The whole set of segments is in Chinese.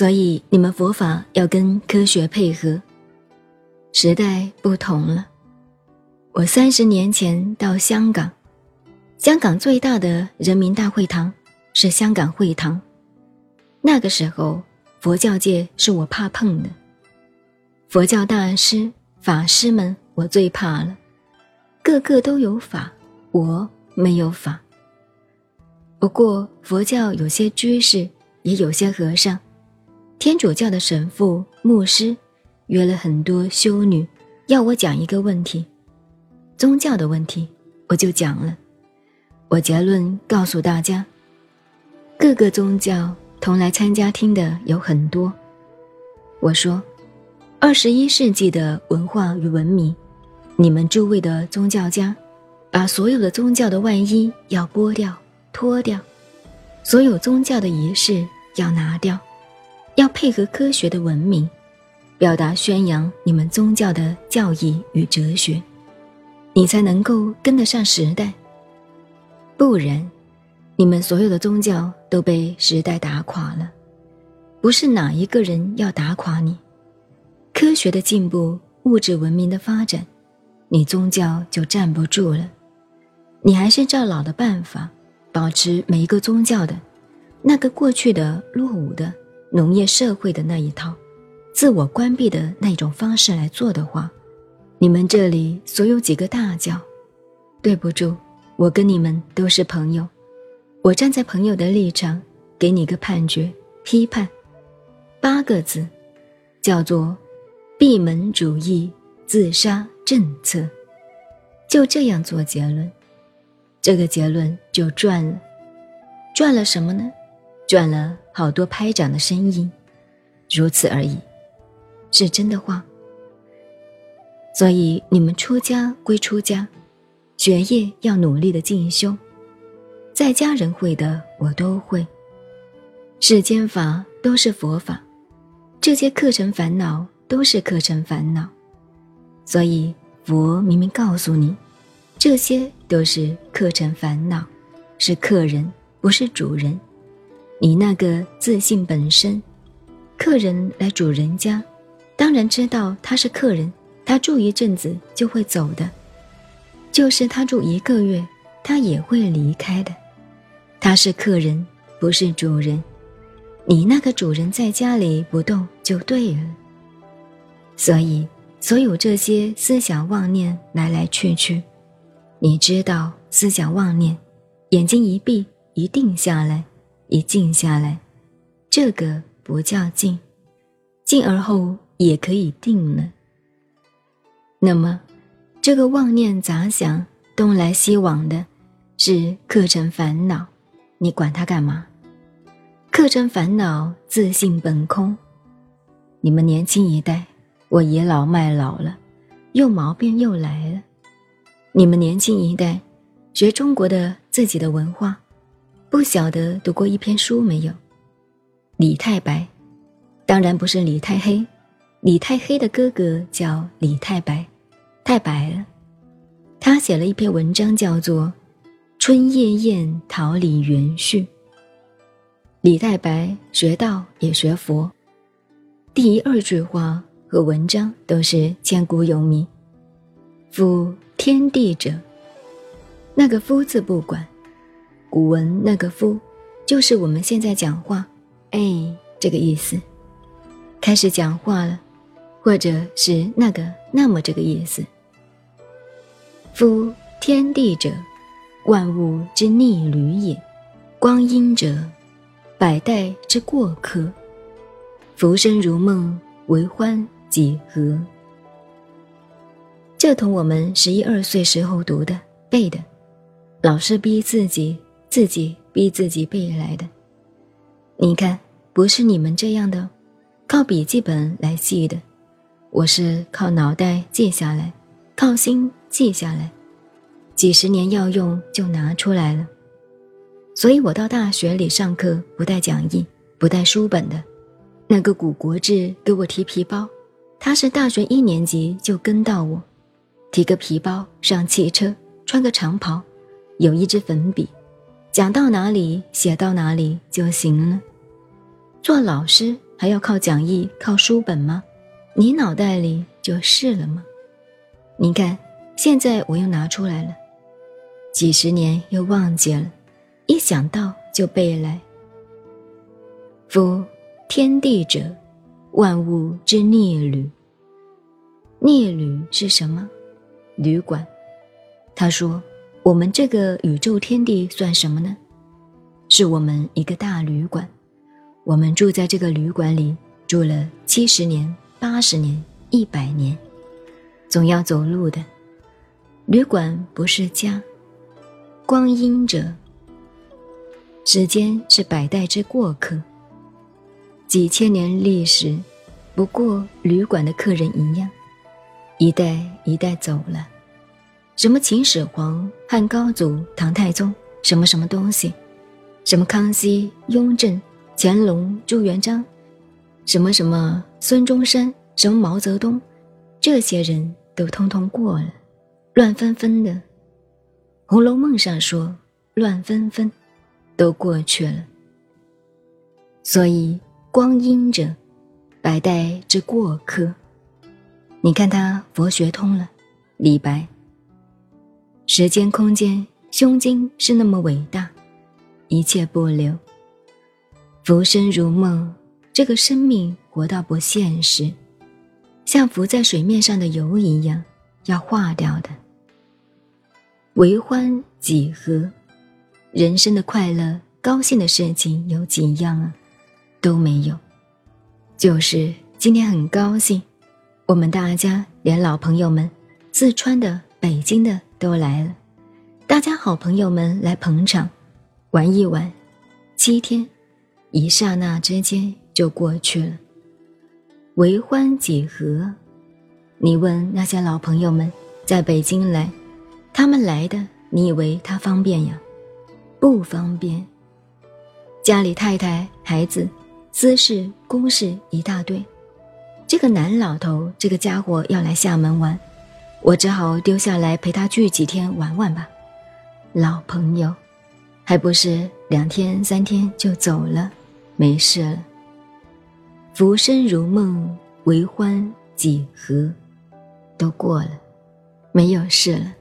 所以你们佛法要跟科学配合。时代不同了。我三十年前到香港，香港最大的人民大会堂是香港会堂。那个时候，佛教界是我怕碰的。佛教大师、法师们，我最怕了。个个都有法，我没有法。不过佛教有些居士，也有些和尚，天主教的神父、牧师，约了很多修女，要我讲一个问题。宗教的问题，我就讲了。我结论告诉大家：各个宗教同来参加听的有很多。我说，二十一世纪的文化与文明，你们诸位的宗教家，把所有的宗教的外衣要剥掉、脱掉，所有宗教的仪式要拿掉，要配合科学的文明，表达宣扬你们宗教的教义与哲学。你才能够跟得上时代，不然，你们所有的宗教都被时代打垮了。不是哪一个人要打垮你，科学的进步、物质文明的发展，你宗教就站不住了。你还是照老的办法，保持每一个宗教的那个过去的落伍的农业社会的那一套，自我关闭的那种方式来做的话。你们这里所有几个大教，对不住，我跟你们都是朋友，我站在朋友的立场，给你个判决批判，八个字，叫做闭门主义自杀政策，就这样做结论，这个结论就赚了，赚了什么呢？赚了好多拍掌的声音，如此而已，是真的话。所以你们出家归出家，学业要努力的进修，在家人会的我都会。世间法都是佛法，这些课程烦恼都是课程烦恼，所以佛明明告诉你，这些都是课程烦恼，是客人不是主人。你那个自信本身，客人来主人家，当然知道他是客人。他住一阵子就会走的，就是他住一个月，他也会离开的。他是客人，不是主人。你那个主人在家里不动就对了。所以，所有这些思想妄念来来去去，你知道，思想妄念，眼睛一闭，一定下来，一静下来，这个不叫静，静而后也可以定了。那么，这个妄念杂想、东来西往的，是课程烦恼，你管它干嘛？课程烦恼，自信本空。你们年轻一代，我倚老卖老了，又毛病又来了。你们年轻一代，学中国的自己的文化，不晓得读过一篇书没有？李太白，当然不是李太黑。李太黑的哥哥叫李太白，太白了。他写了一篇文章，叫做《春夜宴桃李园序》。李太白学道也学佛，第一二句话和文章都是千古有名。夫天地者，那个夫字不管，古文那个夫，就是我们现在讲话，哎，这个意思。开始讲话了。或者是那个那么这个意思。夫天地者，万物之逆旅也；光阴者，百代之过客。浮生如梦，为欢几何？这同我们十一二岁时候读的背的，老师逼自己，自己逼自己背来的。你看，不是你们这样的，靠笔记本来记的。我是靠脑袋记下来，靠心记下来，几十年要用就拿出来了。所以我到大学里上课不带讲义，不带书本的。那个古国志给我提皮包，他是大学一年级就跟到我，提个皮包上汽车，穿个长袍，有一支粉笔，讲到哪里写到哪里就行了。做老师还要靠讲义、靠书本吗？你脑袋里就是了吗？你看，现在我又拿出来了，几十年又忘记了，一想到就背来。夫天地者，万物之逆旅。逆旅是什么？旅馆。他说：“我们这个宇宙天地算什么呢？是我们一个大旅馆。我们住在这个旅馆里，住了七十年、八十年、一百年，总要走路的。旅馆不是家。光阴者，时间是百代之过客，几千年历史，不过旅馆的客人一样。”一代一代走了，什么秦始皇、汉高祖、唐太宗，什么什么东西，什么康熙、雍正、乾隆、朱元璋，什么什么孙中山，什么毛泽东，这些人都通通过了，乱纷纷的，《红楼梦》上说乱纷纷，都过去了。所以光阴者，百代之过客。你看他佛学通了，李白。时间、空间、胸襟是那么伟大，一切不留。浮生如梦，这个生命活到不现实，像浮在水面上的油一样，要化掉的。为欢几何？人生的快乐、高兴的事情有几样啊？都没有。就是今天很高兴。我们大家连老朋友们，四川的、北京的都来了，大家好朋友们来捧场，玩一玩，七天，一刹那之间就过去了。为欢几何？你问那些老朋友们在北京来，他们来的，你以为他方便呀？不方便。家里太太、孩子、私事、公事一大堆。这个男老头，这个家伙要来厦门玩，我只好丢下来陪他聚几天玩玩吧。老朋友，还不是两天三天就走了，没事了。浮生如梦，为欢几何？都过了，没有事了。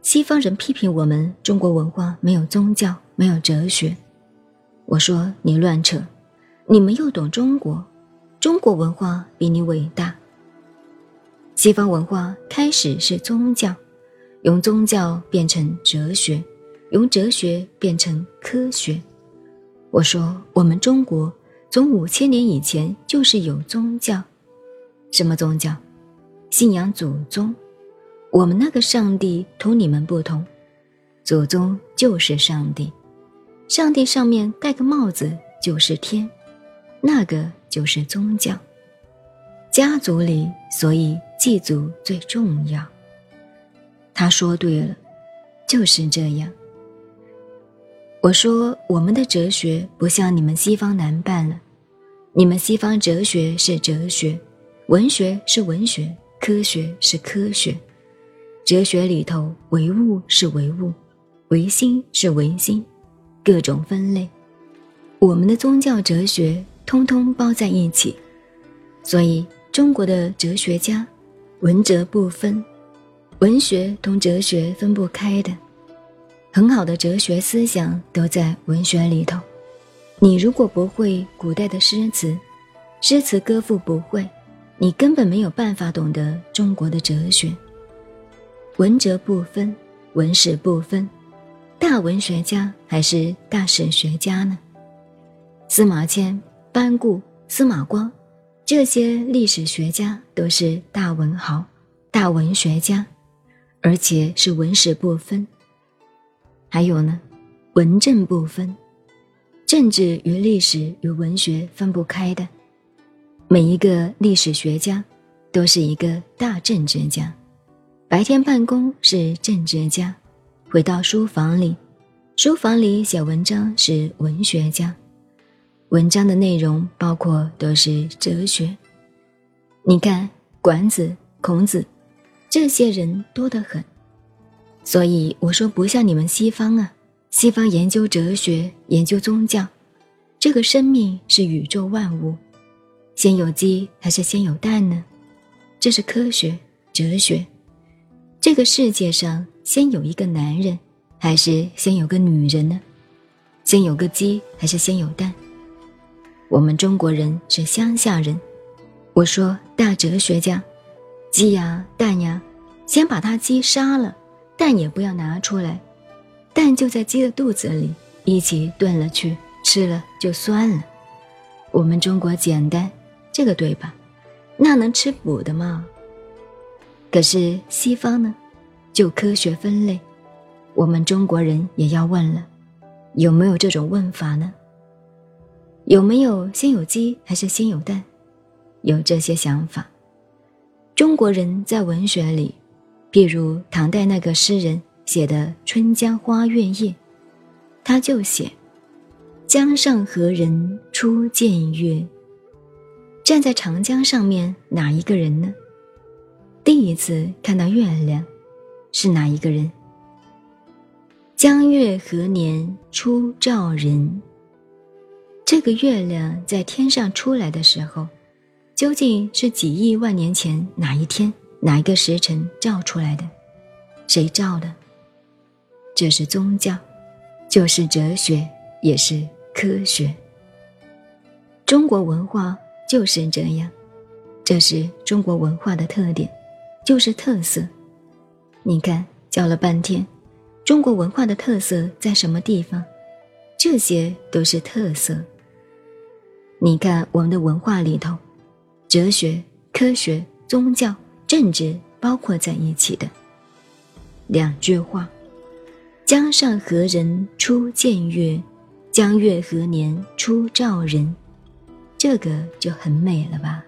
西方人批评我们中国文化没有宗教，没有哲学。我说你乱扯，你们又懂中国。中国文化比你伟大。西方文化开始是宗教，用宗教变成哲学，用哲学变成科学。我说，我们中国从五千年以前就是有宗教，什么宗教？信仰祖宗。我们那个上帝同你们不同，祖宗就是上帝，上帝上面戴个帽子就是天，那个。就是宗教，家族里，所以祭祖最重要。他说对了，就是这样。我说我们的哲学不像你们西方难办了，你们西方哲学是哲学，文学是文学，科学是科学。哲学里头唯物是唯物，唯心是唯心，各种分类。我们的宗教哲学。通通包在一起，所以中国的哲学家，文哲不分，文学同哲学分不开的，很好的哲学思想都在文学里头。你如果不会古代的诗词，诗词歌赋不会，你根本没有办法懂得中国的哲学。文哲不分，文史不分，大文学家还是大史学家呢？司马迁。班固、司马光，这些历史学家都是大文豪、大文学家，而且是文史不分。还有呢，文政不分，政治与历史与文学分不开的。每一个历史学家都是一个大政治家，白天办公是政治家，回到书房里，书房里写文章是文学家。文章的内容包括都是哲学，你看管子、孔子，这些人多得很，所以我说不像你们西方啊，西方研究哲学、研究宗教，这个生命是宇宙万物，先有鸡还是先有蛋呢？这是科学哲学。这个世界上先有一个男人，还是先有个女人呢？先有个鸡还是先有蛋？我们中国人是乡下人，我说大哲学家，鸡呀蛋呀，先把它鸡杀了，蛋也不要拿出来，蛋就在鸡的肚子里一起炖了去，吃了就酸了。我们中国简单，这个对吧？那能吃补的吗？可是西方呢，就科学分类，我们中国人也要问了，有没有这种问法呢？有没有先有鸡还是先有蛋？有这些想法。中国人在文学里，譬如唐代那个诗人写的《春江花月夜》，他就写：“江上何人初见月？”站在长江上面哪一个人呢？第一次看到月亮，是哪一个人？江月何年初照人？这个月亮在天上出来的时候，究竟是几亿万年前哪一天哪一个时辰照出来的？谁照的？这是宗教，就是哲学，也是科学。中国文化就是这样，这是中国文化的特点。就是特色，你看，叫了半天，中国文化的特色在什么地方？这些都是特色。你看我们的文化里头，哲学、科学、宗教、政治包括在一起的。两句话：江上何人初见月？江月何年初照人？这个就很美了吧。